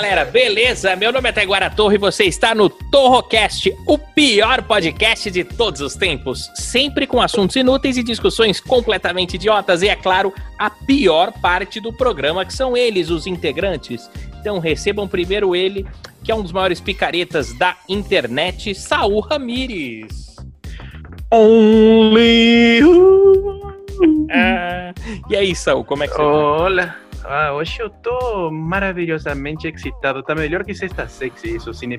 galera, beleza? Meu nome é Taiguara Torre e você está no Torrocast, o pior podcast de todos os tempos. Sempre com assuntos inúteis e discussões completamente idiotas. E é claro, a pior parte do programa, que são eles, os integrantes. Então recebam primeiro ele, que é um dos maiores picaretas da internet, Saul Ramires. Only you. Ah, e aí, Saul, como é que você tá? Ah, hoje eu tô maravilhosamente excitado. Tá melhor que sexta sexy, isso, cine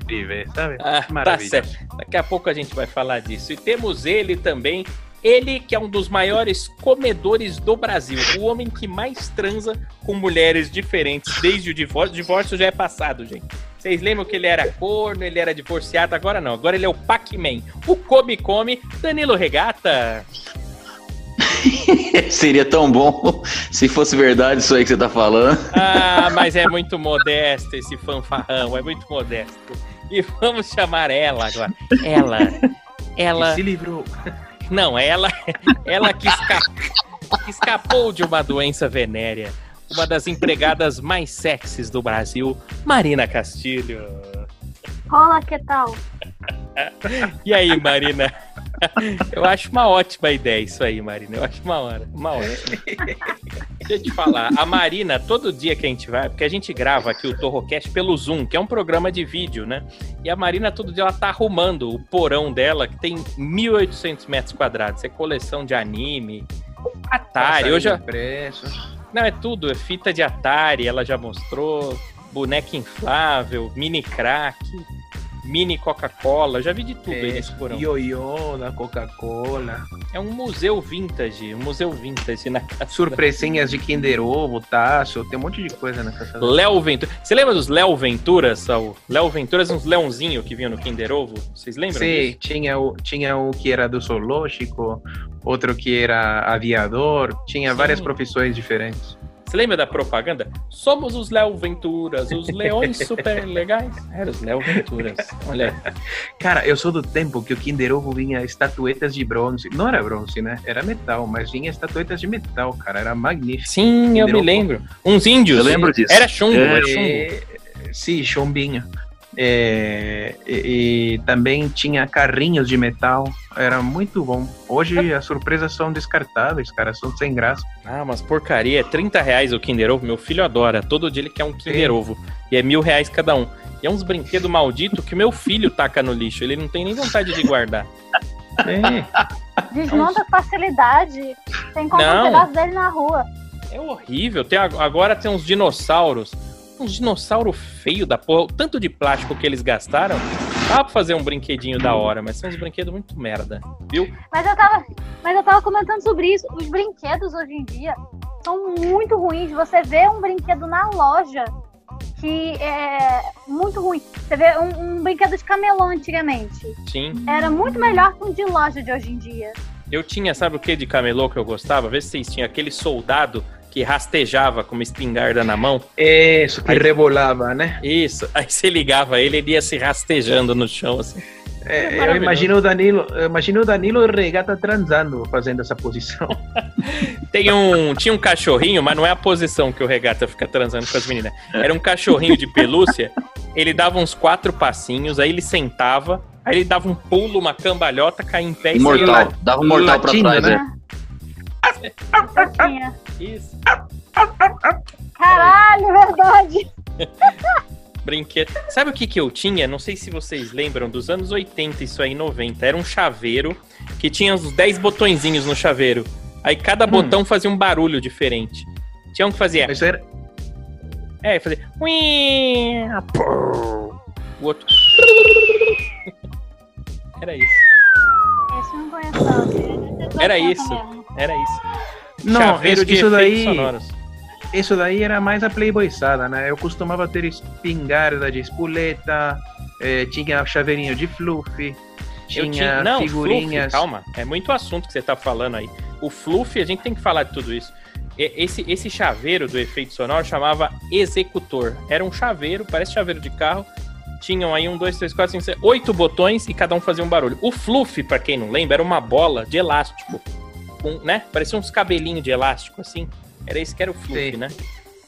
sabe? Ah, tá certo. Daqui a pouco a gente vai falar disso. E temos ele também, ele que é um dos maiores comedores do Brasil, o homem que mais transa com mulheres diferentes desde o divórcio. O divórcio já é passado, gente. Vocês lembram que ele era corno, ele era divorciado, agora não. Agora ele é o Pac-Man, o come-come, Danilo Regata. Seria tão bom se fosse verdade isso aí que você tá falando. Ah, mas é muito modesto esse fanfarrão, é muito modesto. E vamos chamar ela agora. Ela, ela... E se livrou. Não, ela, ela que, esca- que escapou de uma doença venérea. Uma das empregadas mais sexys do Brasil, Marina Castilho. Rola, que tal? E aí, Marina? Eu acho uma ótima ideia isso aí, Marina. Eu acho uma hora, uma ótima. Deixa eu te falar, a Marina, todo dia que a gente vai, porque a gente grava aqui o Torrocast pelo Zoom, que é um programa de vídeo, né? E a Marina, todo dia, ela tá arrumando o porão dela, que tem 1.800 metros quadrados. É coleção de anime, Atari. Impresso. não, é tudo, é fita de Atari, ela já mostrou, boneca inflável, mini crack, mini Coca-Cola, já vi de tudo aí nesse porão. Ioiô da Coca-Cola. É um museu vintage, um museu vintage na casa. Surpresinhas de Kinder Ovo, taço. Tem um monte de coisa na casa. Léo Ventura. Você lembra dos Léo Venturas, Saul? Léo Venturas, uns leãozinhos que vinham no Kinder Ovo? Vocês lembram Sim, tinha, o, tinha um que era do zoológico, outro que era aviador, tinha Sim. várias profissões diferentes. Você lembra da propaganda? Somos os Léo Venturas, os leões super legais. Era os Léo Venturas. Olha aí. Cara, eu sou do tempo que o Kinder Ovo vinha estatuetas de bronze. Não era bronze, né? Era metal, mas vinha estatuetas de metal, cara. Era magnífico. Sim, eu Kinder me Ovo. lembro. Uns índios. Eu lembro disso. Era chumbo, É. era chumbo. É, sim, chombinho. É, e, e também tinha carrinhos de metal. Era muito bom. Hoje as surpresas são descartáveis, cara. São sem graça. Ah, mas porcaria. É 30 reais o Kinder Ovo. Meu filho adora. Todo dia ele quer um Kinder Sim. Ovo. E é mil reais cada um. E é uns brinquedos malditos que meu filho taca no lixo. Ele não tem nem vontade de guardar. É, Desmonta com facilidade. Tem como um pedaço dele na rua. É horrível. Tem, ag- agora tem uns dinossauros. Uns dinossauros feios da porra. O tanto de plástico que eles gastaram. Dá pra fazer um brinquedinho da hora, mas são uns brinquedos muito merda. Viu? Mas eu tava, mas eu tava comentando sobre isso. Os brinquedos hoje em dia são muito ruins. Você vê um brinquedo na loja que é muito ruim. Você vê um, um brinquedo de camelô antigamente. Sim. Era muito melhor que um de loja de hoje em dia. Eu tinha, sabe o que de camelô que eu gostava? Vê se vocês tinham aquele soldado que rastejava com uma espingarda na mão. isso que Aí- rebolava, né? Isso. Aí você ligava ele, ele ia se rastejando no chão, assim. É, eu maravilhoso. imagino o Danilo, eu imagino o Danilo e Regata transando, fazendo essa posição. Tem um, tinha um cachorrinho, mas não é a posição que o regata fica transando com as meninas. Era um cachorrinho de pelúcia. Ele dava uns quatro passinhos, aí ele sentava, aí ele dava um pulo, uma cambalhota, caía em pé e saía Mortal. lá. Dava um mortal pra Latino, trás, né? é. Isso. Caralho, verdade. Brinquedo. Sabe o que, que eu tinha? Não sei se vocês lembram, dos anos 80, isso aí, 90. Era um chaveiro que tinha uns 10 botõezinhos no chaveiro. Aí cada botão fazia um barulho diferente. Tinha um que fazia. Mas era, É, fazia. O outro. Era isso. Esse não conheço, tô Era isso. mesmo. Era isso. Não, chaveiro isso, de isso daí, sonoros. isso daí era mais a playboyzada, né? Eu costumava ter espingarda de espoleta, eh, tinha chaveirinho de fluff, Eu tinha Não, figurinhas. Fluff, calma. É muito assunto que você tá falando aí. O Fluff, a gente tem que falar de tudo isso. Esse, esse chaveiro do efeito sonoro chamava executor. Era um chaveiro, parece chaveiro de carro. Tinham aí um, dois, três, quatro, cinco, seis, oito botões e cada um fazia um barulho. O Fluff, pra quem não lembra, era uma bola de elástico. Com, né? Parecia uns cabelinhos de elástico, assim. Era esse que era o Fluff, Sim. né?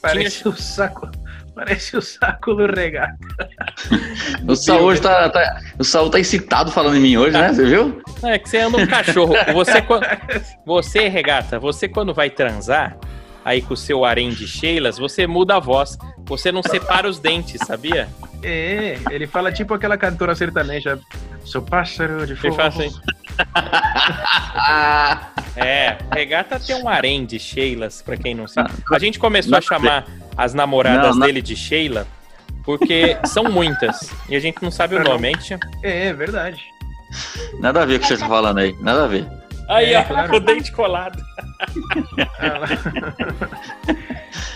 Parece o saco, parece o saco do regata. O Saul hoje tá, tá- O Saul tá excitado falando em mim hoje, né? Você viu? É que você anda um cachorro. Você, quando- você, regata, você quando vai transar, aí com o seu harém de Sheilas, você muda a voz. Você não separa os dentes, sabia? É, ele fala tipo aquela cantora sertaneja. Sou pássaro de Ele fogo. fala assim. Ah, É, regata tem um harém de Sheilas, pra quem não sabe. A gente começou a chamar as namoradas Não, não. dele de Sheila porque são muitas. E a gente não sabe o nome. A gente... É, é verdade. nada a ver com o que você tá falando aí. Nada a ver. Aí, É, ó, claro. o dente colado.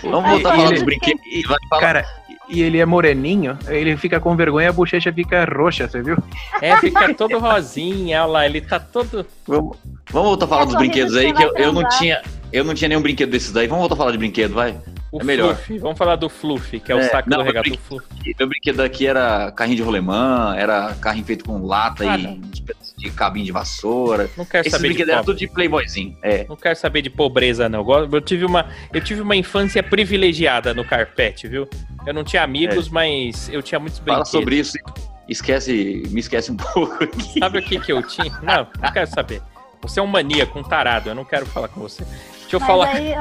Vamos E- voltar a e falar ele- dos brinquedos. e-. Cara, e ele é moreninho, ele fica com vergonha, a bochecha fica roxa, você viu? É, fica todo rosinha, olha lá, ele tá todo. Vamos, vamos voltar a falar É dos brinquedos que aí, que eu, eu não tinha. Eu não tinha nenhum brinquedo desses daí. Vamos voltar a falar de brinquedo, vai. O É melhor. Fluff. Vamos falar do Fluff, que é o É, saco não, do regata. eu O Fluff. Meu brinquedo aqui era carrinho de rolemã, era carrinho feito com lata Ah, e não. De, de cabinho de vassoura. Não quero Esses saber de brinquedos eram pobre. tudo de playboyzinho. É. Não quero saber de pobreza, não. Eu eu tive uma, eu tive uma infância privilegiada no carpete, viu? Eu não tinha amigos, mas eu tinha muitos É. Fala brinquedos. sobre isso. Esquece, me esquece um pouco aqui. Sabe o que que eu tinha? Não, não quero saber. Você é um maníaco, um tarado. Eu não quero falar com você. Deixa eu Mas falar. aí,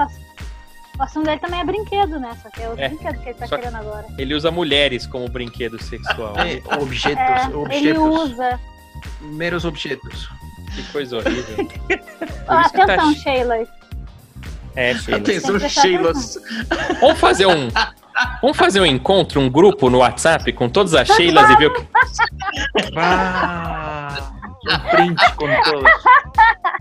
o assunto dele também é brinquedo, né? Só que é o É. brinquedo que ele tá querendo agora. Ele usa mulheres como brinquedo sexual. É, objetos, É, ele objetos, usa. Meros objetos. Que coisa horrível. Ó, isso que tá atenção, chi- Sheila. É, Sheila. Atenção, Sheila. Vamos fazer um. Vamos fazer um encontro, um grupo no WhatsApp com todas as Sheilas e ver o que. Ah, um print com todos.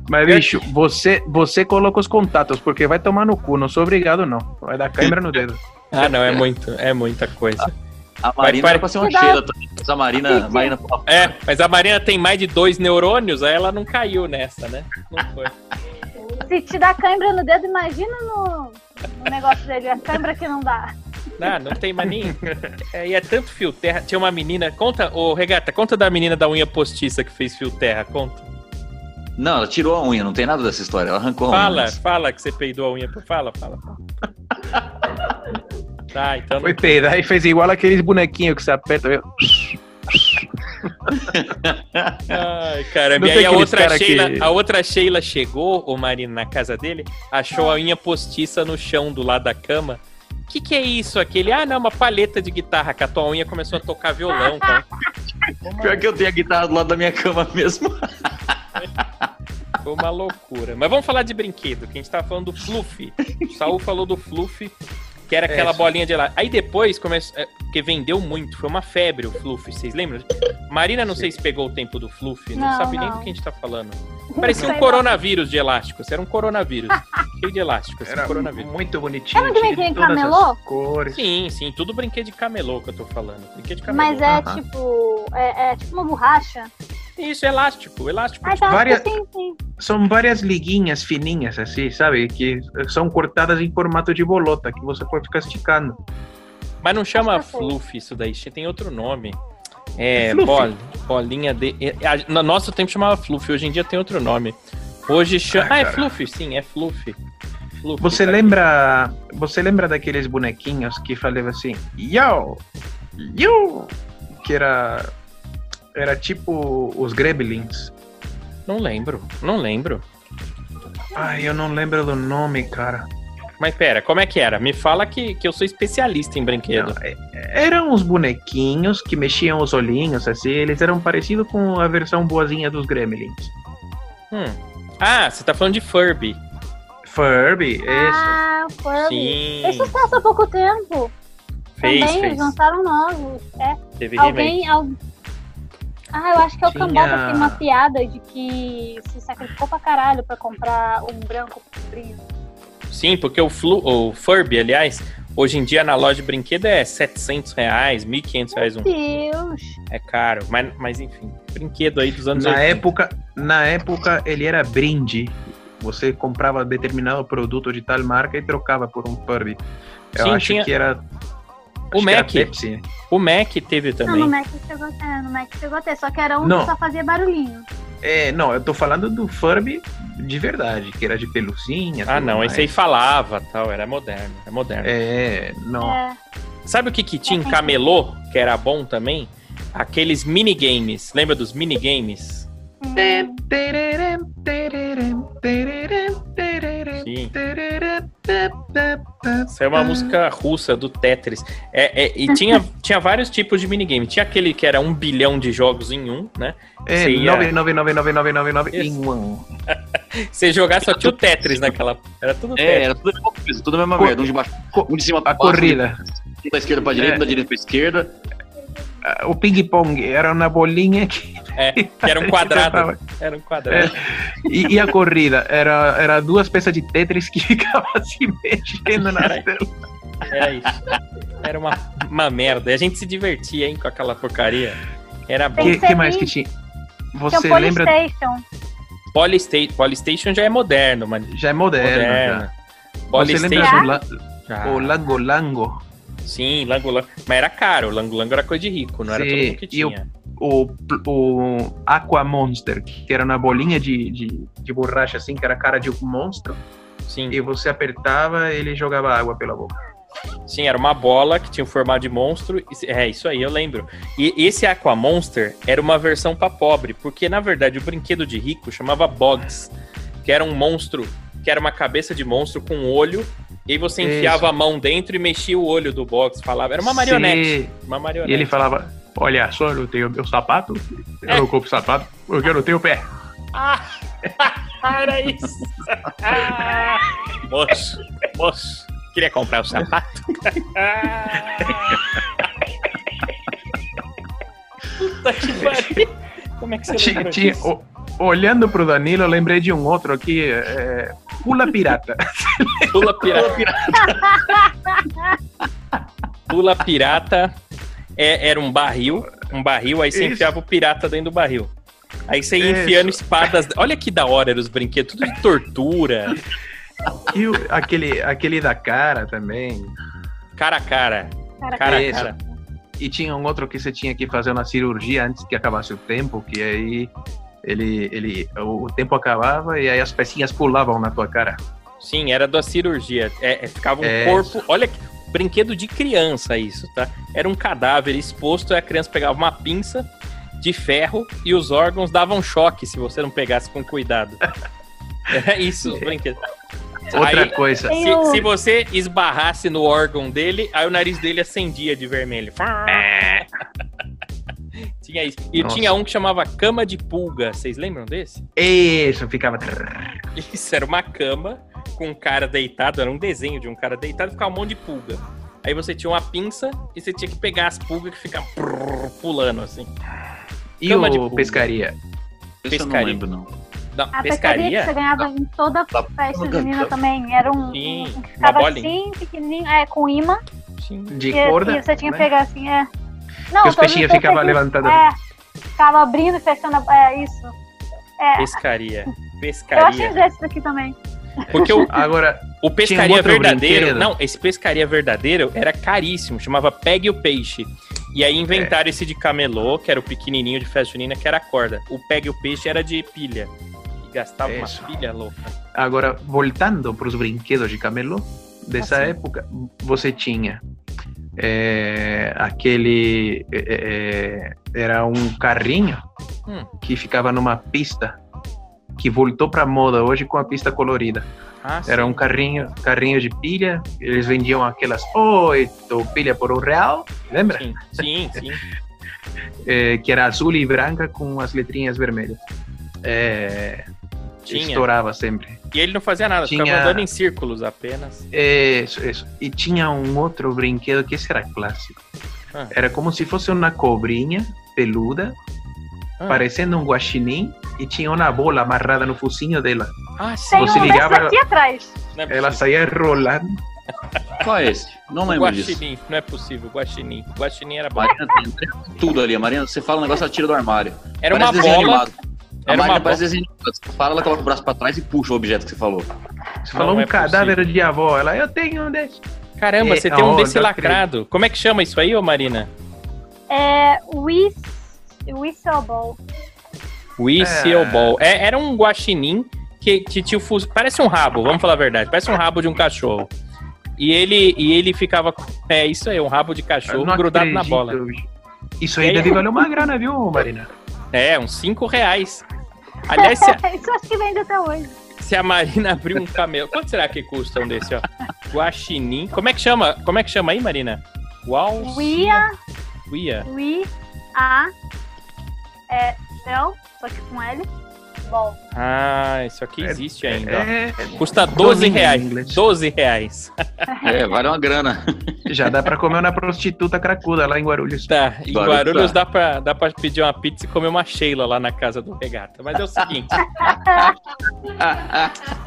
Mas, bicho, você, você coloca os contatos, porque vai tomar no cu, não sou obrigado, não. Vai dar câimbra no dedo. Ah, não, é muito, é muita coisa. A Marina Vai- era pra ser uma. Sheila também. Mas a Marina. Marina É, mas a Marina tem mais de dois neurônios, aí ela não caiu nessa, né? Não foi. Se te dá cãibra no dedo, imagina no, no negócio dele. A cãibra que não dá. Não, não tem mais nem. É, e é tanto fio terra. Tinha uma menina. Conta, ô Regata, conta da menina da unha postiça que fez fio terra. Conta. Não, ela tirou a unha, não tem nada dessa história. Ela arrancou a Fala, unha. fala que você peidou a unha. Fala, fala. fala. Tá, então. Foi peidar e fez igual aqueles bonequinhos que você aperta. viu? Ai, caramba. Não E aí a outra, cara Sheila, que- a outra Sheila chegou, o Marina, na casa dele, achou a unha postiça no chão do lado da cama. O que, que é isso? Aquele, ah, não, uma palheta de guitarra, que a tua unha começou a tocar violão, cara. Pior que eu tenho a guitarra do lado da minha cama mesmo. Foi uma loucura. Mas vamos falar de brinquedo, que a gente tava falando do Fluffy. O Saul falou do Fluffy, que era aquela É, bolinha de lá. Aí depois começou. é, Porque vendeu muito, foi uma febre o Fluffy, vocês lembram? Marina, não sei se pegou o tempo do Fluffy, não, Não, sabe nem não. do que a gente tá falando. Parecia um coronavírus de elásticos, era um coronavírus. cheio de elásticos, assim, Era coronavírus. muito bonitinho. Era um todas as camelô? Cores. Sim, sim, tudo brinquedo de camelô que eu tô falando. Brinquedo de camelô. Mas é tipo. É, é tipo uma borracha. Isso, elástico, elástico. Ah, Várias- sim, sim. São várias liguinhas fininhas, assim, sabe? Que são cortadas em formato de bolota, que você pode ficar esticando. Mas não chama fluff isso daí, tem outro nome. É, Fluffy. bol, bolinha de. é, No nosso tempo chamava fluff, hoje em dia tem outro nome. Hoje chama. Ah, Ah, é fluff, sim, é fluff. Fluff, Você tá lembra, você lembra daqueles bonequinhos que falavam assim, yo, yo, que era era tipo os Gremlins. Não lembro, não lembro. Ai, eu não lembro do nome, cara. Mas pera, como é que era? Me fala que, que eu sou especialista em brinquedo. Não, é- eram uns bonequinhos que mexiam os olhinhos, assim, eles eram parecidos com a versão boazinha dos Gremlins. Hum. Ah, você tá falando de Furby. Furby, isso. Ah, Furby. Sim. Fez sucesso há pouco tempo. Fez, Também fez. eles lançaram novos. É. Teve remake. Alguém. Ah, eu acho que é o Tinha- Cambota tem uma piada de que se sacrificou pra caralho pra comprar um branco pro sobrinho. Sim, porque o, Flu, o Furby, aliás, hoje em dia na loja de brinquedo é 700 reais, 1.500 reais um. Deus. É caro, mas, mas enfim, brinquedo aí dos anos Na 80. época, na época ele era brinde. Você comprava determinado produto de tal marca e trocava por um Furby. Eu Sim, acho tinha- que era. O acho que era Mac. Pepsi. O Mac teve Não, no também. Mac chegou, é, no Mac chegou a ter, só que era um Não. que só fazia barulhinho. É, não, eu tô falando do Furby de verdade, que era de pelucinha. Ah, não, mais. esse aí falava tal, era moderno, é moderno. É, não. É. Sabe o que, que tinha em camelô, que era bom também? Aqueles minigames. Lembra dos minigames? Hum, tererem, tererem, Sim. é uma música russa do Tetris. É, é, e tinha, tinha vários tipos de minigame. Tinha aquele que era um bilhão de jogos em um, né? É, ia- 9999999 Isso. em um. Você jogar só tinha o Tetris naquela. Era tudo É, Tetris. era tudo a mesma coisa, tudo a mesma merda. Um de baixo, um de cima pra A baixo, corrida. um da esquerda pra direita, É. da direita pra esquerda. O ping-pong era uma bolinha que. É, que era um quadrado. Era um quadrado. E, e a corrida era, era duas peças de Tetris que ficavam se mexendo na Era- tela. Era isso. Era uma, uma merda. E a gente se divertia, hein, com aquela porcaria. Era O bom. Tem que, que mais que tinha? Você lembra? Polystation. Polystation, Polystation já é moderno, mano. Já é moderno. Moderno. já. Você Polystation. lembra do la, o Lango Lango? Sim, Lango Lango. Mas era caro. Lango Lango era coisa de rico, não era Sim, todo mundo que e o- tinha. O, o Aqua Monster, que era uma bolinha de, de, de borracha assim, que era a cara de um monstro, Sim. e você apertava ele jogava água pela boca. Sim, era uma bola que tinha o formato de monstro. É, isso aí, eu lembro. E esse Aqua Monster era uma versão pra pobre, porque na verdade o brinquedo de rico chamava Bogs, que era um monstro, que era uma cabeça de monstro com um olho, e aí você Isso. enfiava a mão dentro e mexia o olho do Box, falava. Era uma marionete. Sim. Uma marionete. E ele falava: Olha só, eu tenho meu sapato, eu É. não compro sapato, porque eu não tenho pé. Ah, era isso. Ah, moço, moço, queria comprar o sapato? Puta que pariu. Como é que você Tinha- tinha- o- olhando pro Danilo, eu lembrei de um outro aqui, é, Pula Pirata. Pula pirata. Pula pirata é- era um barril, um barril, aí você Isso. enfiava o pirata dentro do barril. Aí você ia Isso. enfiando espadas. Olha que da hora eram os brinquedos, tudo de tortura, E o- aquele, aquele da cara também. cara a cara. Cara, Cara cara. E tinha um outro que você tinha que fazer uma cirurgia antes que acabasse o tempo, que aí ele, ele, o, tempo acabava e aí as pecinhas pulavam na tua cara. Sim, era da cirurgia. É, é, ficava um É. corpo. Olha, que- brinquedo de criança, isso, tá? Era um cadáver exposto, e a criança pegava uma pinça de ferro e os órgãos davam choque se você não pegasse com cuidado. É isso, os brinquedos. Outra Aí, coisa, se, se você esbarrasse no órgão dele, aí o nariz dele acendia de vermelho. Tinha isso. E Nossa. tinha um que chamava cama de pulga. Vocês lembram desse? isso ficava. Isso era uma cama com um cara deitado, era um desenho de um cara deitado e ficava um monte de pulga. Aí você tinha uma pinça e você tinha que pegar as pulgas que ficavam pulando assim. E Cama de o pulga. pescaria? Esse eu não Pescaria. lembro, não. Não, A pescaria que você ganhava em toda Tá. festa junina também. Era um. Sim, um que uma ficava assim, pequenininho, é, com imã. Sim. De e, corda? e você tinha que né? pegar assim, é. Não, Que os peixinhos os ficavam levantados. É, ficava abrindo e fechando. a- É, isso. É, Pescaria. eu achei Pescaria. desses aqui também. Porque o, Agora, o pescaria outro verdadeiro. brinquedo. Não, esse pescaria verdadeiro era caríssimo. Chamava Pegue o Peixe. E aí inventaram esse de camelô, que era o pequenininho de festa junina, que era a corda. O Pegue o Peixe era de pilha. E gastava Isso. uma pilha louca. agora voltando para os brinquedos de camelô, dessa Ah, sim. época, você tinha é, aquele. é, é, era um carrinho Hum. que ficava numa pista que voltou para moda hoje com a pista colorida. Ah, Era sim. um carrinho, carrinho de pilha, eles vendiam aquelas oito pilha por um real, lembra? Sim, sim, sim. É, que era azul e branca com as letrinhas vermelhas. É, Tinha. estourava sempre. E ele não fazia nada, ficava Tinha- andando em círculos apenas. Isso, isso. E tinha um outro brinquedo que esse era clássico. Ah. Era como se fosse uma cobrinha peluda, Ah. parecendo um guaxinim, e tinha uma bola amarrada no focinho dela. Ah, sim. Tem Você um ligava- aqui atrás. É Ela saía rolando. Qual é esse? Não lembro disso. Guaxinim, não é possível. Guaxinim. Guaxinim era bom. Marina tem tudo ali. A Marina, você fala um negócio, ela tira do armário. Era uma Parece desenho bola. animado. A Era Marina uma parece desenho. Você fala, ela coloca o braço pra trás e puxa o objeto que você falou. Você falou Não um é cadáver de avó. Ela, eu tenho um desse. Caramba, É, você tem um ó, desse lacrado. Como é que chama isso aí, ô Marina? É Whis, Whistle Ball. Whistle É. Ball. É, era um guaxinim que, que tinha o fuz- Parece um rabo, vamos falar a verdade. Parece um rabo de um cachorro. E ele, e ele ficava. com- É isso aí, um rabo de cachorro grudado na acredito, bola. bicho. Isso aí aí? deve valer uma grana, viu, Marina? É, uns 5 reais. Aliás, se a, Isso acho que vende até hoje. se a Marina abrir um camelo. Quanto será que custa um desse, ó? Guaxinim. Como é que chama? Como é que chama aí, Marina? Uau. Uia. Wi, A, é, L, só que com L, Ah, isso aqui existe ainda. ó. É, Custa 12 12 em reais. inglês. 12 reais. É, vale uma grana. já dá pra comer uma prostituta cracuda lá em Guarulhos. Tá, em Guarulhos Guarulhos tá. dá pra, dá pra pedir uma pizza e comer uma Sheila lá na casa do Regata. Mas é o seguinte,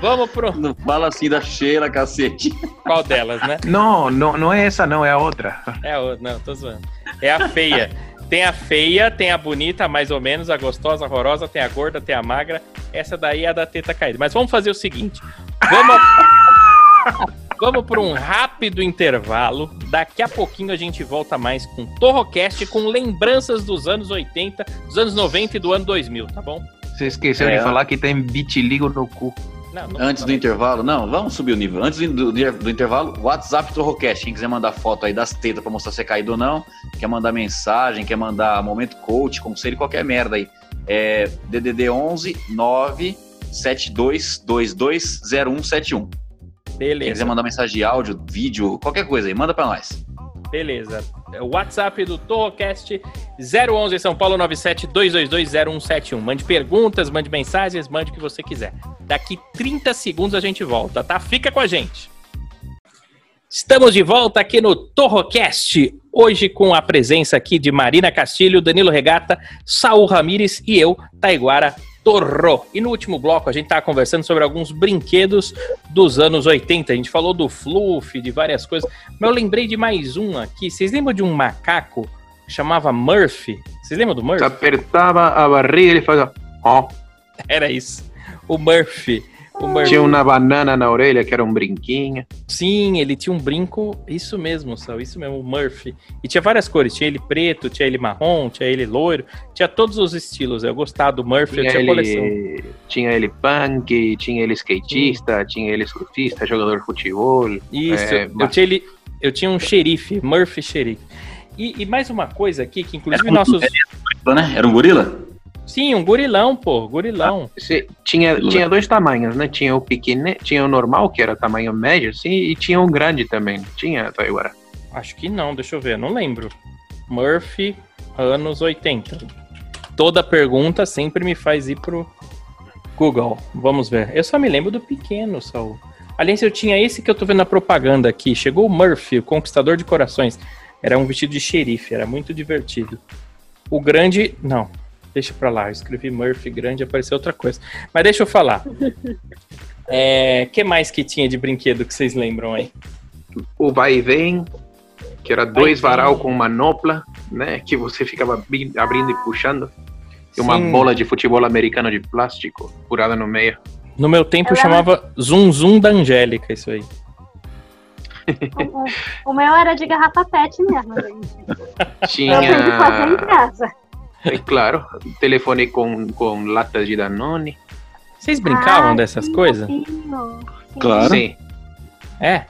vamos pro. Não fala assim da cheira, cacete. Qual delas, né? Não, não, não é essa, não, é a outra. É a outra, não, tô zoando. É a feia. Tem a feia, tem a bonita, mais ou menos, a gostosa, a horrorosa, tem a gorda, tem a magra. Essa daí é a da teta caída. Mas vamos fazer o seguinte: vamos. Vamos para um rápido intervalo. Daqui a pouquinho a gente volta mais com Torrocast, com lembranças dos anos 80, dos anos 90 e do ano 2000, tá bom? Você esqueceu É. de falar que tem vitiligo no cu. Não, não Antes do intervalo, não, vamos subir o nível. Antes do, do, intervalo, WhatsApp Torrocast. Quem quiser mandar foto aí das tetas pra mostrar se é caído ou não, quer mandar mensagem, quer mandar momento coach, conselho, qualquer merda aí. É DDD 11 9 7222 0171. Quem quiser Beleza, mandar mensagem de áudio, vídeo, qualquer coisa aí, manda pra nós. Beleza. É o WhatsApp do Torrocast 011 São Paulo 97-222-0171. Mande perguntas, mande mensagens, mande o que você quiser. Daqui 30 segundos a gente volta, tá? Fica com a gente. Estamos de volta aqui no Torrocast, hoje com a presença aqui de Marina Castilho, Danilo Regata, Saul Ramires e eu, Taiguara Torro. E no último bloco a gente estava conversando sobre alguns brinquedos dos anos 80. A gente falou do fluff, de várias coisas, mas eu lembrei de mais um aqui. Vocês lembram de um macaco que chamava Murphy? Vocês lembram do Murphy? apertava a barriga e ele fazia. Ó, Era isso. O Murphy. Tinha uma banana na orelha que era um brinquinho. Sim, ele tinha um brinco, isso mesmo, Sal, isso mesmo, o Murphy. E tinha várias cores, tinha ele preto, tinha ele marrom, tinha ele loiro, tinha todos os estilos. Eu gostava do Murphy, eu Tinha tinha coleção. ele, tinha ele punk, tinha ele skatista, tinha ele surfista, jogador de futebol. Isso, É, eu, mas- tinha ele, eu tinha um xerife, Murphy xerife. E, e mais uma coisa aqui, que inclusive Era um- nossos. Né? Era um gorila? Sim, um gorilão, pô, gorilão. Você- tinha, tinha dois tamanhos, né? Tinha o pequeno, tinha o normal, que era tamanho médio, assim, e tinha um grande também. Tinha, agora. Acho que não, deixa eu ver, não lembro. Murphy, anos 80. Toda pergunta sempre me faz ir pro Google. Vamos ver. Eu só me lembro do pequeno, Saul. Aliás, eu tinha esse que eu tô vendo na propaganda aqui. Chegou o Murphy, o conquistador de corações. Era um vestido de xerife, era muito divertido. O grande, não. Deixa pra lá, eu escrevi Murphy grande, apareceu outra coisa. Mas deixa eu falar. É, que mais que tinha de brinquedo que vocês lembram aí? O vai e vem, que era dois vem. varal com manopla, né? Que você ficava abri- abrindo e puxando. E uma Sim. bola de futebol americano de plástico furada no meio. No meu tempo chamava Zum Zum da Angélica, isso aí. O, meu era de garrafa pet mesmo, gente. Eu aprendi fazer em Tinha, casa. É claro, telefone com, com latas de Danone. Vocês brincavam Ai, dessas coisas? Claro. Sim. É.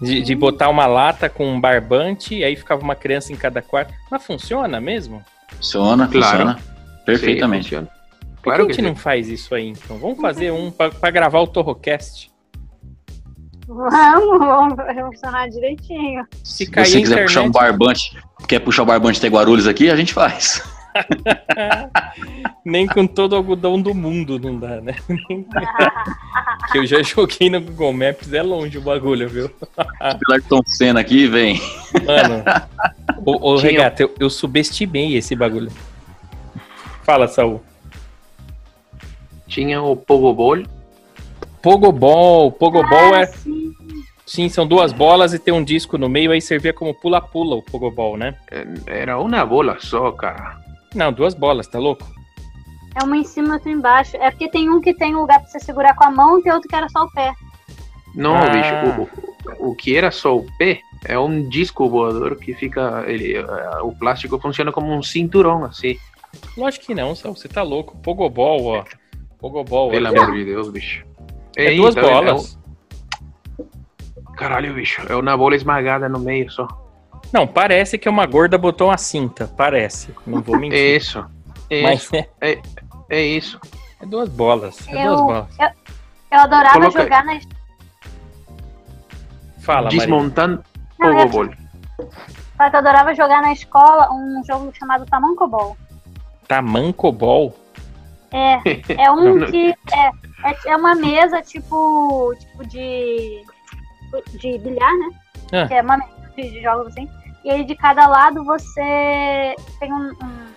De, de botar uma lata com um barbante e aí ficava uma criança em cada quarto. Mas funciona mesmo? Funciona, Claro. funciona. Perfeitamente. Sim, funciona. Por Claro que a gente sim. não faz isso aí, então? Vamos fazer um pra, pra gravar o Torrocast. Vamos, vamos funcionar direitinho. Se Se você quiser puxar um internet... barbante, quer puxar o barbante de Guarulhos aqui, a gente faz. Nem com todo o algodão do mundo não dá, né? que eu já joguei no Google Maps, é longe o bagulho, viu? Ayrton Senna aqui, vem. Mano, ô, ô Tinha- Regata, eu, eu subestimei esse bagulho. Fala, Saul. Tinha o Pogobol, Pogobol. Pogobol Ah, é. sim. Sim, são duas bolas e tem um disco no meio, aí servia como pula-pula o Pogobol, né? Era uma bola só, cara. Não, duas bolas, tá louco? É uma em cima e outra embaixo. É porque tem um que tem um lugar pra você segurar com a mão e tem outro que era só o pé. Não, Ah. bicho, o, o que era só o pé é um disco voador que fica. Ele, eh, o plástico funciona como um cinturão, assim. Lógico que não, Sal, você tá louco. Pogobol, ó. Pogobol. Pelo olha. amor de Deus, bicho. É duas então, bolas. é um- caralho, bicho. É uma bola esmagada no meio só. Não, parece que uma gorda botou uma cinta. Parece. Não vou mentir. É isso. É Mas isso. é, É isso. é duas bolas. É Eu- duas bolas. Eu adorava Coloca jogar nas. Fala, Maria. Desmontando Não, o eu- bolo. Eu adorava jogar na escola um jogo chamado Tamanco Ball. Tamancobol. É, é um Não. que é, é, é uma mesa tipo, tipo de, de bilhar, né? Ah. Que é uma mesa de, de jogos assim. E aí de cada lado você tem um, um-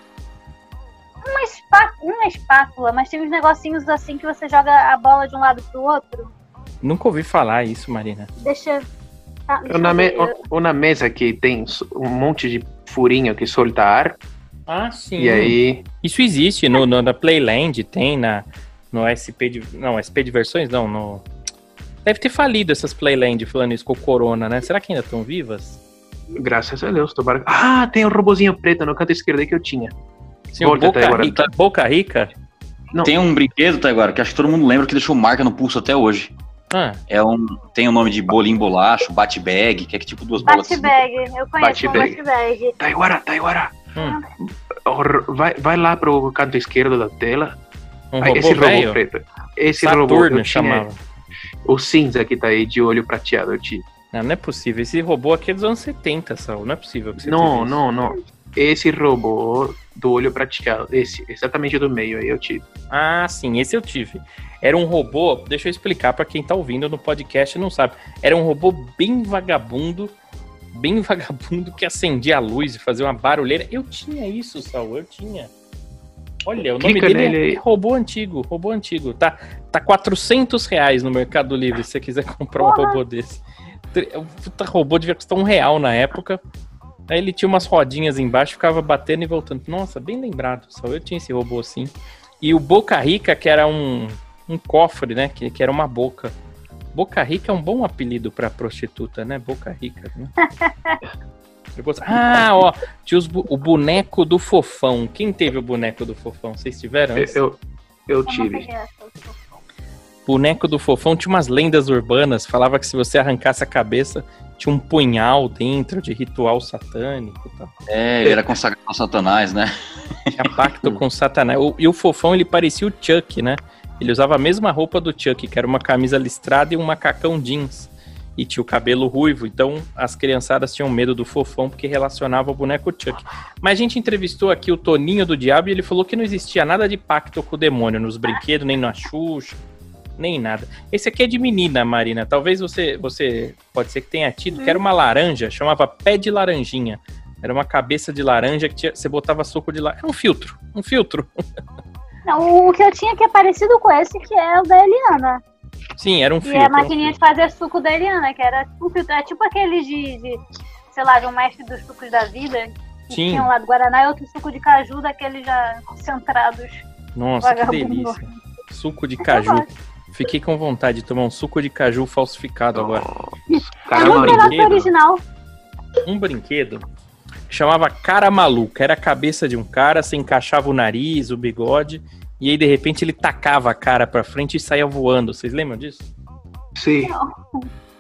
uma, espá, uma espátula, mas tem uns negocinhos assim que você joga a bola de um lado pro outro. Nunca ouvi falar isso, Marina. Deixa. Tá, deixa Uma, eu me, ver. uma mesa que tem um monte de furinho que solta ar. Ah, sim. E aí. Isso existe no, no- na Playland, tem na no SP de não, SP de versões não, no Deve ter falido essas Playland falando isso com o Corona, né? Será que ainda estão vivas? Graças a Deus, tomara. Ah, tem um robozinho preto no canto esquerdo aí que eu tinha. Sim, Volta até Boca agora. Rica, Boca Rica? Não. Tem um brinquedo, tá agora, que acho que todo mundo lembra que deixou marca no pulso até hoje. Ah, É um, tem o nome de bolinho bolacho, bate-bag, que é que tipo duas bolas. Bate-bag, eu conheço um Bate-bag. bate-bag. Taiguara, Taiguara. Hum. Or- Vai, vai lá pro canto esquerdo da tela. um robô esse robô preto. Esse robô. Saturno eu tinha- chamava. O cinza que tá aí de olho prateado, eu tive. Não, não é possível. Esse robô aqui é dos anos 70, Saul. Não é possível que você Não, não, não. Esse robô do olho prateado. Esse, exatamente do meio aí eu tive. Ah, sim, esse eu tive. Era um robô, deixa eu explicar pra quem tá ouvindo no podcast e não sabe. Era um robô bem vagabundo, bem vagabundo que acendia a luz e fazia uma barulheira. Eu tinha isso, Saul, eu tinha. Olha, o nome Clica dele nele é robô antigo, robô antigo. Tá, tá 400 reais no Mercado Livre se você quiser comprar um Porra. robô desse. O puta robô devia custar um real na época. Aí ele tinha umas rodinhas embaixo, ficava batendo e voltando. Nossa, bem lembrado, só eu tinha esse robô assim. E o Boca Rica, que era um, um cofre, né? Que, que era uma boca. Boca Rica é um bom apelido pra prostituta, né? Boca Rica, né? Ah, ó, tinha os bu- o boneco do fofão. Quem teve o boneco do fofão? Vocês tiveram? Eu, eu, eu tive. Boneco do fofão tinha umas lendas urbanas, falava que se você arrancasse a cabeça, tinha um punhal dentro de ritual satânico e tal. É, ele era consagrado ao Satanás, né? Tinha pacto com Satanás. O- e o fofão, ele parecia o Chuck, né? Ele usava a mesma roupa do Chuck, que era uma camisa listrada e um macacão jeans. E tinha o cabelo ruivo, então as criançadas tinham medo do fofão porque relacionava o boneco Chuck. Mas a gente entrevistou aqui o Toninho do Diabo e ele falou que não existia nada de pacto com o demônio nos brinquedos, nem na Xuxa, nem nada. Esse aqui é de menina, Marina. Talvez você, você pode ser que tenha tido, que era uma laranja, chamava pé de laranjinha. Era uma cabeça de laranja que tinha- você botava suco de laranja. Era um filtro, um filtro. Não, o que eu tinha que é parecido com esse, que é o da Eliana. Sim, era um E filtro. é a era um maquininha de fazer suco da Eliana, que era tipo um filtro. É tipo aquele de, de, sei lá, de um mestre dos sucos da vida. Que Sim. tinha um lá do Guaraná e outro suco de caju, daqueles já concentrados. Nossa, que delícia. Suco de caju. Fiquei com vontade de tomar um suco de caju falsificado agora. É Caramba, que o brinquedo. original. Um brinquedo que chamava Cara Maluca. Era a cabeça de um cara, você encaixava o nariz, o bigode, e aí de repente ele tacava a cara pra frente e saía voando. Vocês lembram disso? Sim.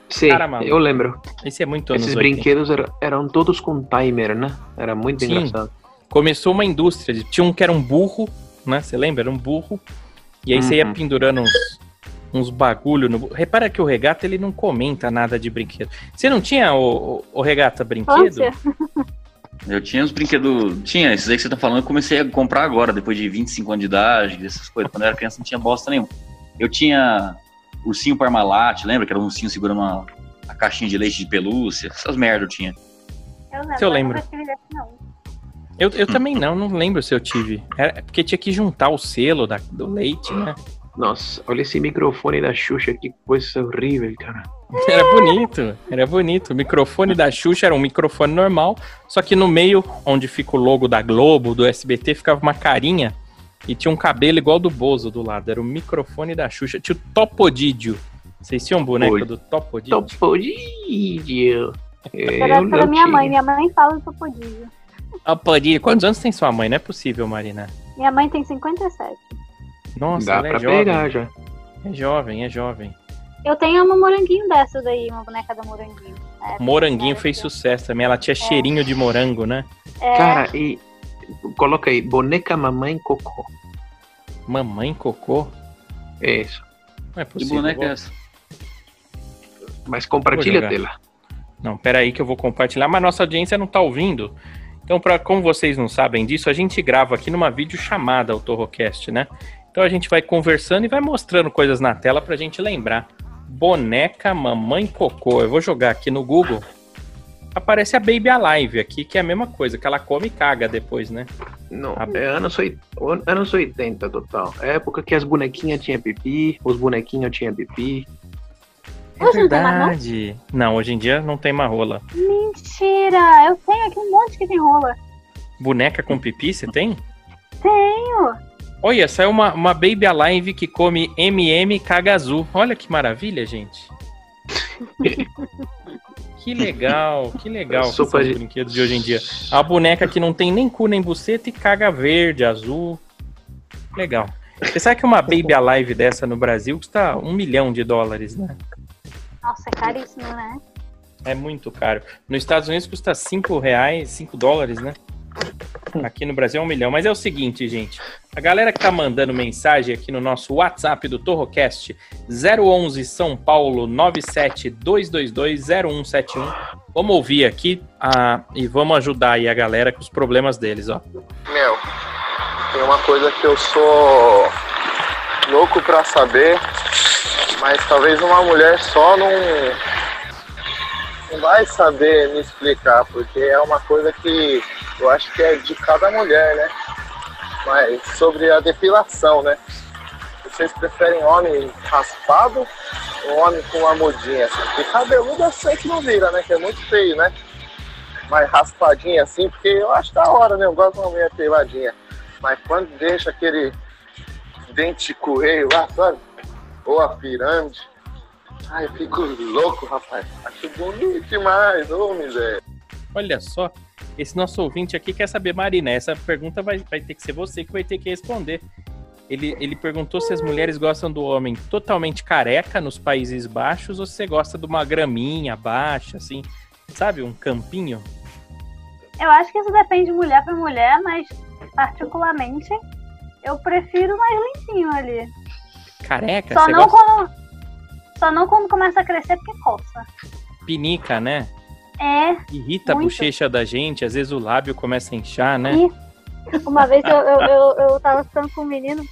Sim, Cara, eu lembro. Esse é muito anos Esses 80. brinquedos era- eram todos com timer, né? Era muito Sim. engraçado. Começou uma indústria. de- Tinha um que era um burro, né? Você lembra? Era um burro. E aí você ia Uhum. pendurando uns, uns bagulho no. Repara que o regata ele não comenta nada de brinquedo. Você não tinha o, o, o regata brinquedo? Eu tinha os brinquedos. Tinha, esses aí que você tá falando, eu comecei a comprar agora, depois de 25 anos de idade, essas coisas. Quando eu era criança não tinha bosta nenhuma. Eu tinha ursinho Parmalat, lembra? Que era um ursinho segurando uma, a caixinha de leite de pelúcia. Essas merda eu tinha. Eu lembro. Se eu lembro. Eu, eu também não, não lembro se eu tive. Era porque tinha que juntar o selo da- do leite, né? Nossa, olha esse microfone da Xuxa, que coisa horrível, cara. Era bonito, era bonito. O microfone da Xuxa era um microfone normal, só que no meio, onde fica o logo da Globo, do SBT, ficava uma carinha e tinha um cabelo igual do Bozo do lado. Era o microfone da Xuxa. Tinha o Topodídio. Vocês tinham um boneco Oi. do Topodídio? Topodídio. Era não minha mãe. Minha mãe fala do Topodídio. Topodídio. Quantos anos tem sua mãe? Não é possível, Marina. Minha mãe tem 57. Nossa, Dá ela pra é jovem. pegar já. É jovem, é jovem. Eu tenho uma moranguinho dessa daí, uma boneca da moranguinho. É, Moranguinho é, fez sucesso também. Ela tinha cheirinho de morango, né? É, Cara, e coloca aí, boneca mamãe cocô. Mamãe cocô? É isso. Não é Que possível. boneca é essa? Mas compartilha a jogar. tela. Não, peraí que eu vou compartilhar, mas nossa audiência não tá ouvindo. Então, pra, como vocês não sabem disso, a gente grava aqui numa videochamada o Torrocast, né? Então a gente vai conversando e vai mostrando coisas na tela pra gente lembrar. Boneca Mamãe Cocô. Eu vou jogar aqui no Google. Aparece a Baby Alive aqui, que é a mesma coisa, que ela come e caga depois, né? Não, Ah, é anos, anos 80 total. É época que as bonequinhas tinham pipi, os bonequinhos tinham pipi. É Hoje não tem mais, não? verdade. Não, hoje em dia não tem mais rola. Mentira! Eu tenho aqui um monte que tem rola. Boneca com pipi, você tem? Tenho! Olha, saiu uma, uma Baby Alive que come MM caga azul. Olha que maravilha, gente. que legal, que legal que Sopa de- brinquedos de hoje em dia. A boneca que não tem nem cu nem buceta e caga verde, azul. Legal. Você sabe que uma Baby Alive dessa no Brasil custa um milhão de dólares, né? Nossa, é caríssimo, né? É muito caro. Nos Estados Unidos custa 5 reais, 5 dólares, né? Aqui no Brasil é um milhão. Mas é o seguinte, gente. A galera que tá mandando mensagem aqui no nosso WhatsApp do Torrocast 011 São Paulo 972220171. Vamos ouvir aqui ah, e vamos ajudar aí a galera com os problemas deles, ó. Meu, tem uma coisa que eu sou louco pra saber, mas talvez uma mulher só não, não vai saber me explicar, porque é uma coisa que eu acho que é de cada mulher, né? Mas sobre a depilação, né? Vocês preferem homem raspado ou homem com uma mudinha assim? Porque cabeludo eu sei que não vira, né? Que é muito feio, né? Mais raspadinha assim, porque eu acho da hora, né? Eu gosto de uma mulher peladinha. Mas quando deixa aquele dente coelho lá, sabe? Ou a pirâmide. Ai, eu fico louco, rapaz. Acho bonito demais, ô miséria. Olha só, esse nosso ouvinte aqui quer saber, Marina, essa pergunta vai, vai ter que ser você que vai ter que responder. Ele, ele perguntou se as mulheres gostam do homem totalmente careca nos Países Baixos ou se você gosta de uma graminha baixa, assim, sabe? Um campinho. Eu acho que isso depende de mulher pra mulher, mas particularmente eu prefiro mais limpinho ali. Careca? Só não, gosta quando, só não quando começa a crescer porque coça. pinica, né? É, Irrita a Muito. bochecha da gente, às vezes o lábio começa a inchar, né? e uma vez eu, eu, eu, eu tava ficando com um menino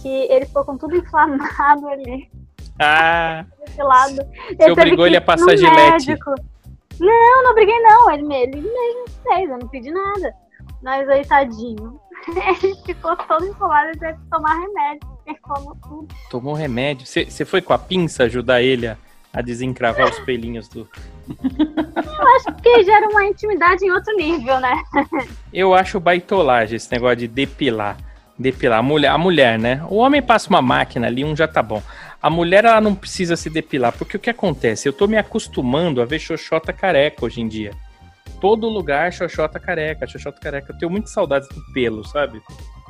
que ele ficou com tudo inflamado ali, Ah, desse lado. Você obrigou ele a passar gilete. médico. Não, não obriguei não. Ele, ele mesmo fez, eu não pedi nada. Mas aí, tadinho. Ele ficou todo inflamado e teve que tomar remédio. porque Inflamou tudo. tomou remédio. Você foi com a pinça ajudar ele a, a desencravar os pelinhos do. Porque gera uma intimidade em outro nível, né? Eu acho baitolagem esse negócio de depilar. Depilar. A mulher, a mulher, né? O homem passa uma máquina ali, um já tá bom. A mulher, ela não precisa se depilar, porque o que acontece? Eu tô me acostumando a ver xoxota careca hoje em dia. Todo lugar, xoxota careca, xoxota careca. Eu tenho muita saudades do pelo, sabe?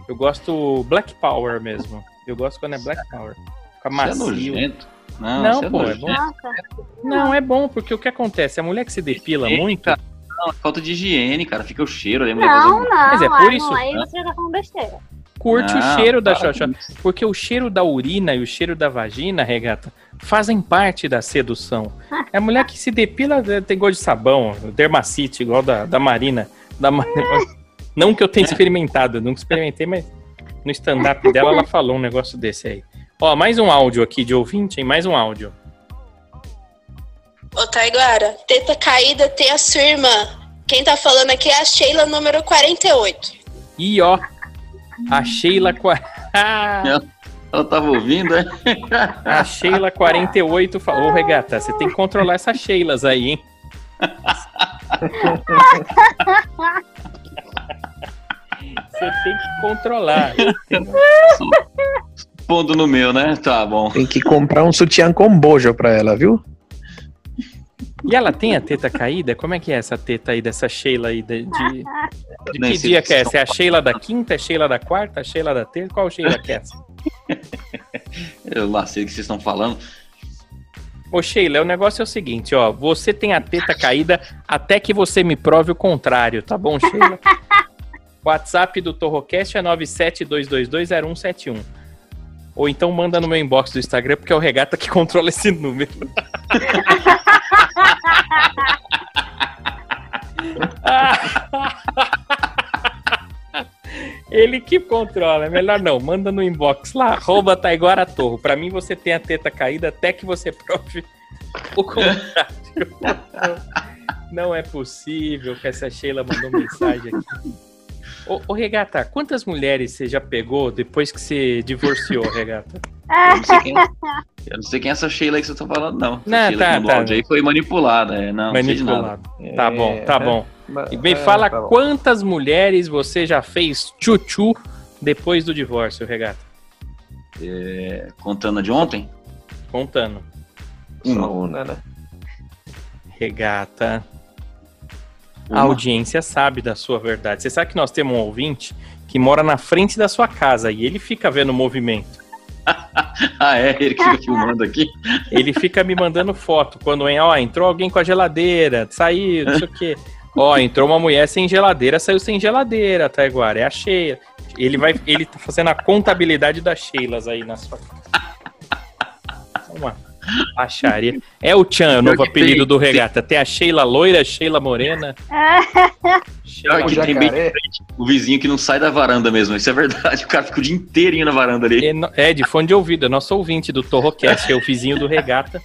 Eu gosto Black Power mesmo. Eu gosto quando é Black Power. Fica Isso é macio. nojento. Não, Não, é pô, é nojento. bom. Não, é bom, porque o que acontece? A mulher que se depila Higiene, muito, cara. Não, é falta de higiene, cara. Fica o cheiro Não, não. Mas é por ah, isso- não, aí você já tá falando besteira. curte Não, o cheiro da xoxota. Porque o cheiro da urina e o cheiro da vagina, regata, fazem parte da sedução. É a mulher que se depila eh, tem gosto de sabão, dermacite, igual da, da Marina. Da Ma- Não que eu tenha experimentado, eu nunca experimentei, mas no stand-up dela ela falou um negócio desse aí. Ó, mais um áudio aqui de ouvinte, hein? Mais um áudio. Ô, Taiguara, teta caída tem a sua irmã. Quem tá falando aqui é a Sheila número 48. E ó, a Sheila. Ela tava ouvindo, é? A Sheila 48 falou, ô Regata, você tem que controlar essas Sheilas aí, hein? Você tem que controlar. Pondo no meu, né? Tá bom. Tem que comprar um sutiã com bojo pra ela, viu? E ela tem a teta caída? Como é que é essa teta aí dessa Sheila aí? De, de, de que dia que é essa? É a Sheila da quinta, é a Sheila da quarta, a Sheila da terça? Qual Sheila que é essa? Eu lá sei o que vocês estão falando. Ô Sheila, o negócio é o seguinte, ó. Você tem a teta caída até que você me prove o contrário, tá bom, Sheila? WhatsApp do Torrocast é 972220171. Ou então manda no meu inbox do Instagram, porque é o Regata que controla esse número. Ele que controla, é melhor não. Manda no inbox lá, arroba Taiguara Torro. Pra mim você tem a teta caída até que você prove o contrário. Não é possível que essa Sheila mandou mensagem aqui. Ô, ô, Regata, quantas mulheres você já pegou depois que você divorciou, Regata? Eu não sei quem, eu não sei quem é essa Sheila aí que você tá falando, não. Essa Não, Sheila tá, tá. aí foi manipulada. É, não, não nada. Manipulado. Tá bom, tá É, bom. E me é, fala tá quantas mulheres você já fez tchutchu depois do divórcio, Regata? É, contando a de ontem? Contando. Só uma, né? Regata. A audiência sabe da sua verdade. Você sabe que nós temos um ouvinte que mora na frente da sua casa e ele fica vendo o movimento. Ah, é? Ele que fica filmando aqui. Ele fica me mandando foto quando é, ó, entrou alguém com a geladeira, saiu, não sei o quê. Ó, entrou uma mulher sem geladeira, saiu sem geladeira, Taiguara, é a Sheila. Ele vai, ele tá fazendo a contabilidade das Sheilas aí na sua Uma baixaria. É o Chan, é o novo apelido tem- do Regata. Tem a Sheila loira, Sheila morena. Sheila que tem bem o vizinho que não sai da varanda mesmo. Isso é verdade. O cara fica o dia inteirinho na varanda ali. É, é, de fone de ouvido, é nosso ouvinte do Torrocast, que é o vizinho do Regata.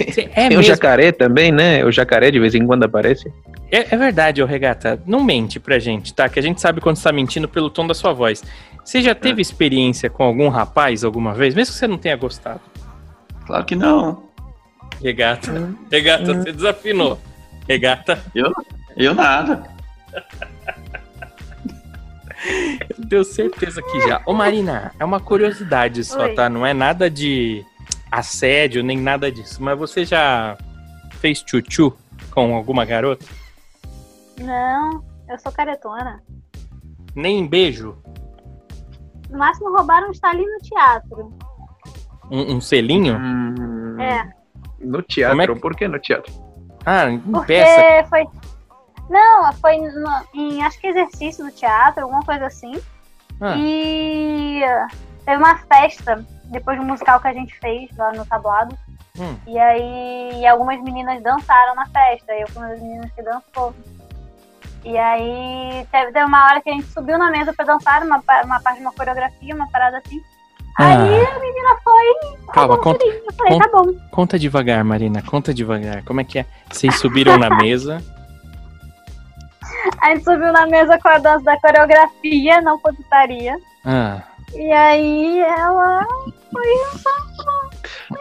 É Tem o mesmo, jacaré também, né? O jacaré de vez em quando aparece. é, é verdade, ô Regata. Não mente pra gente, tá? Que a gente sabe quando você tá mentindo pelo tom da sua voz. Você já teve experiência com algum rapaz alguma vez, mesmo que você não tenha gostado? Claro que não. Regata, Regata, você desafinou. Regata, Eu nada. eu tenho certeza que já. Ô Marina, é uma curiosidade só, Oi. tá? Não é nada de assédio, nem nada disso. Mas você já fez tchutchu com alguma garota? Não, eu sou caretona. Nem beijo? No máximo roubaram um estalinho no teatro. Um, um selinho? Hum, É, No teatro. É que- Por que no teatro? Ah, em porque peça. foi. Não, foi no- em acho que exercício do teatro, alguma coisa assim. Ah. E teve uma festa depois do musical que a gente fez lá no tablado. Hum. E aí algumas meninas dançaram na festa. Eu fui uma das meninas que dançou. E aí teve, teve uma hora que a gente subiu na mesa pra dançar, uma, uma parte de uma coreografia, uma parada assim. Aí a menina foi. Ah. Calma, um conta. Eu falei, tá bom. conta devagar, Marina. Conta devagar. Como é que é? Vocês subiram na mesa. A gente subiu na mesa com a dança da coreografia, não putaria. Ah, E aí ela.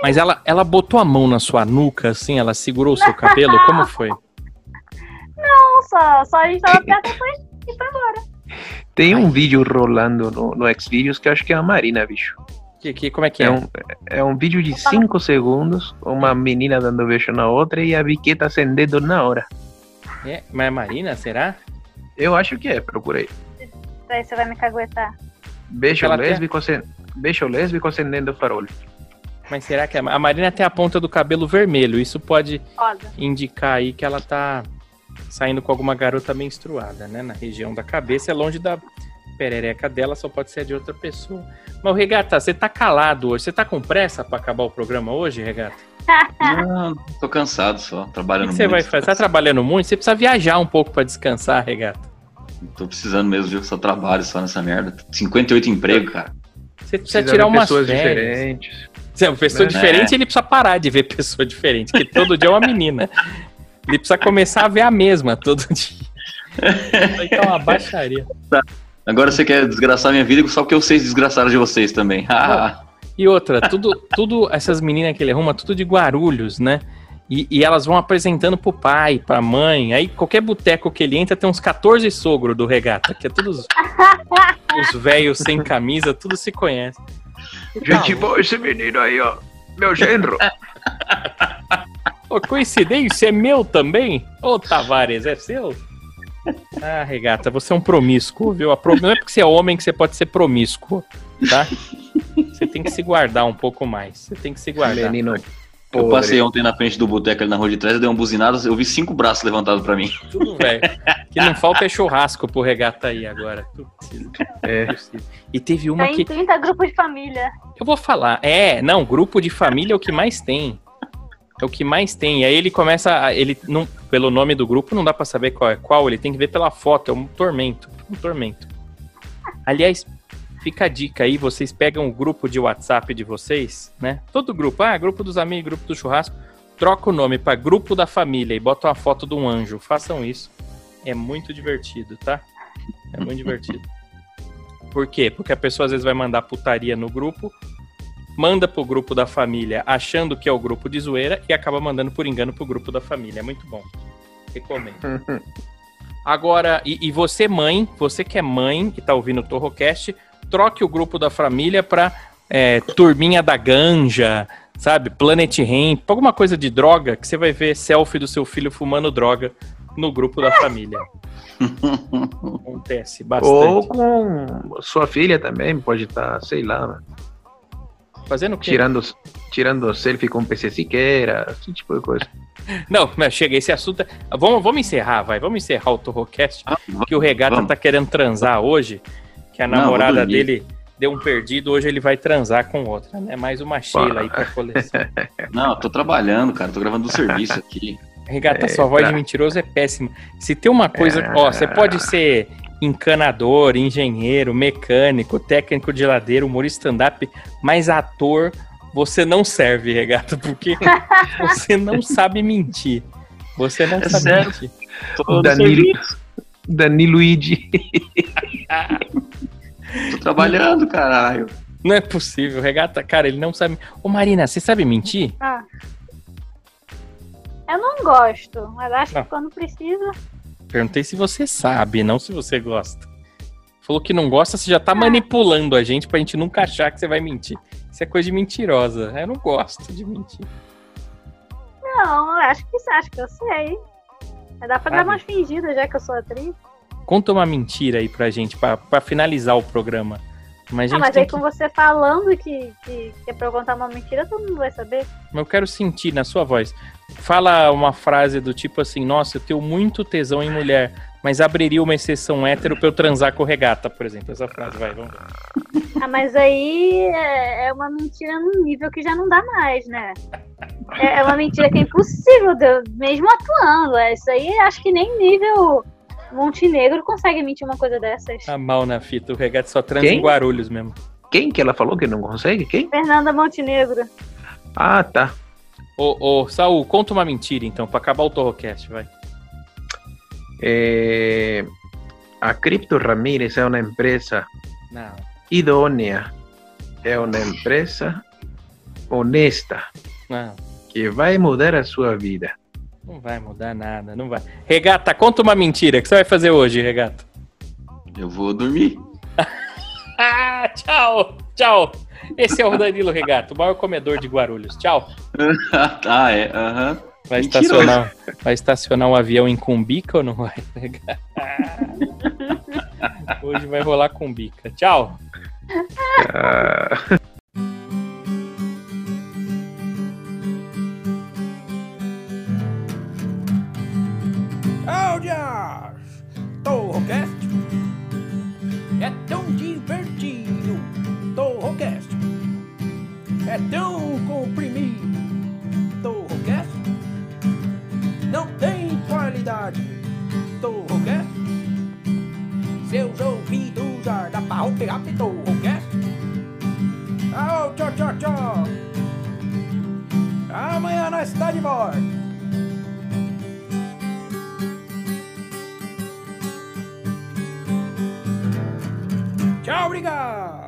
mas ela, ela botou a mão na sua nuca, assim, ela segurou o seu cabelo? Como foi? Não, só, só a gente tava perto e foi, e foi embora. Tem um vídeo rolando no, no Xvideos que eu acho que é a Marina, bicho. Que, que, como é que é? É um, é um vídeo de 5 segundos, uma menina dando beijo na outra e a biqueta acendendo na hora. É, mas é Marina, será? Eu acho que é, procurei. Aí você vai me caguetar. Beijo Ela tem- lésbico, acen- beijo lésbico acendendo farol. Mas será que a, a Marina tem a ponta do cabelo vermelho? Isso pode Foda. indicar aí que ela tá saindo com alguma garota menstruada, né? Na região da cabeça, é longe da perereca dela, só pode ser a de outra pessoa. Mas, Regata, você tá calado hoje. Você tá com pressa pra acabar o programa hoje, Regata? Não, tô cansado só, O trabalhando que, que você vai fazer? Tá trabalhando muito? Você precisa viajar um pouco pra descansar, Regata. Tô precisando mesmo, viu? Só trabalho só nessa merda. 58 empregos, cara. Você precisa, Precisa tirar umas pessoas férias. diferentes. Se é uma pessoa Né? diferente, ele precisa parar de ver pessoa diferente, porque todo dia é uma menina. Ele precisa começar a ver a mesma todo dia. Aí tá uma baixaria. Agora você quer desgraçar minha vida só porque vocês desgraçaram de vocês também. Ah, E outra, tudo, tudo essas meninas que ele arruma, tudo de Guarulhos, né? E, e elas vão apresentando pro pai, pra mãe. Aí qualquer boteco que ele entra tem uns 14 sogros do regata, que é todos os velhos sem camisa, tudo se conhece. Gente boa esse menino aí, ó. Meu genro. Ô, coincidência, é meu também? Ô, Tavares, é seu? Ah, regata, você é um promíscuo, viu? A pro- Não é porque você é homem que você pode ser promíscuo, tá? Você tem que se guardar um pouco mais. Você tem que se guardar. Menino eu podre. passei ontem na frente do boteco ali na rua de trás, eu dei uma buzinada, eu vi cinco braços levantados pra mim. Tudo, velho. O que não falta é churrasco pro regata aí agora. Tudo possível. É. Possível. E teve uma Tem que. 30 grupos de família. Eu vou falar. É, não, grupo de família é o que mais tem. É o que mais tem. E aí ele começa. a- Ele não, pelo nome do grupo não dá pra saber qual é qual, ele tem que ver pela foto. É um tormento. Um tormento. Aliás, fica a dica aí, vocês pegam o grupo de WhatsApp de vocês, né? Todo grupo, ah, grupo dos amigos, grupo do churrasco, troca o nome pra grupo da família e bota uma foto de um anjo. Façam isso. É muito divertido, tá? É muito divertido. Por quê? Porque a pessoa às vezes vai mandar putaria no grupo, manda pro grupo da família achando que é o grupo de zoeira e acaba mandando por engano pro grupo da família. É muito bom. Recomendo. Agora, e, e você, mãe, você que é mãe e tá ouvindo o Torrocast, troque o grupo da família pra é, turminha da ganja, sabe? Planet Ramp, alguma coisa de droga, que você vai ver selfie do seu filho fumando droga no grupo da família. Acontece bastante. Ou com sua filha também, pode estar, sei lá, né? Fazendo o quê? tirando, tirando selfie com PC Siqueira, esse tipo de coisa. Não, mas chega, esse assunto. é- Vamos, vamos encerrar, vai. Vamos encerrar o Torrocast. que o Regata vamos. tá querendo transar hoje. Que a Não, namorada dormir. dele deu um perdido, hoje ele vai transar com outra, né? Mais uma Sheila aí pra coleção. Não, eu tô trabalhando, cara, tô gravando do serviço aqui. Regata, É, sua voz pra- de mentiroso é péssima. Se tem uma coisa. É. Ó, você pode ser encanador, engenheiro, mecânico, técnico de ladeira, humorista stand-up, mas ator você não serve, Regata, porque você não sabe mentir. Você não É sabe sério? mentir. Danilo, serviço, Danilo Luigi. tô trabalhando, caralho. Não é possível, Regata, cara, ele não sabe. Ô Marina, você sabe mentir? Ah. Eu não gosto, mas acho Ah. que quando precisa. Perguntei se você sabe, não se você gosta. Falou que não gosta, você já tá manipulando a gente pra gente nunca achar que você vai mentir. Isso é coisa de mentirosa. Eu não gosto de mentir. Não, eu acho que acho que eu sei. Mas Dá pra dar Sabe? umas fingidas, já que eu sou atriz. Conta uma mentira aí pra gente, pra, pra finalizar o programa. Mas, Ah, mas aí que... com você falando que, que, que é pra eu contar uma mentira, todo mundo vai saber. Mas eu quero sentir na sua voz. Fala uma frase do tipo assim: Nossa, eu tenho muito tesão em mulher, mas abriria uma exceção hétero pra eu transar com regata, por exemplo. Essa frase, vai, vamos ver. Ah, mas aí é, é uma mentira num nível que já não dá mais, né? É, é uma mentira que é impossível, mesmo atuando. É, isso aí acho que nem nível Montenegro consegue mentir uma coisa dessas. Tá mal na fita, o regata só transa Quem? em Guarulhos mesmo. Quem que ela falou que não consegue? Quem? Fernanda Montenegro. Ah, tá. Ô, ô, Saul, conta uma mentira então, pra acabar o Torrocast, vai. É, a Cripto Ramírez é uma empresa Não. idônea. É uma empresa honesta Não, que vai mudar a sua vida. Não vai mudar nada, não vai. Regata, conta uma mentira. O que você vai fazer hoje, Regata? Eu vou dormir. Ah, tchau, tchau. Esse é o Danilo Regata, o maior comedor de Guarulhos. Tchau. ah, é, aham. Vai Mentiroso. estacionar, vai estacionar um avião em Cumbica ou não vai? Hoje vai rolar Cumbica. Tchau. Ah, Áudias! Torrocast é tão divertido. Torrocast é tão comprimido. Torrocast não tem qualidade. Torrocast seus ouvidos ardam pra pegar Torrocast. Au, tchau, tchau, tchau. Amanhã nós está de volta. Tchau, obrigado!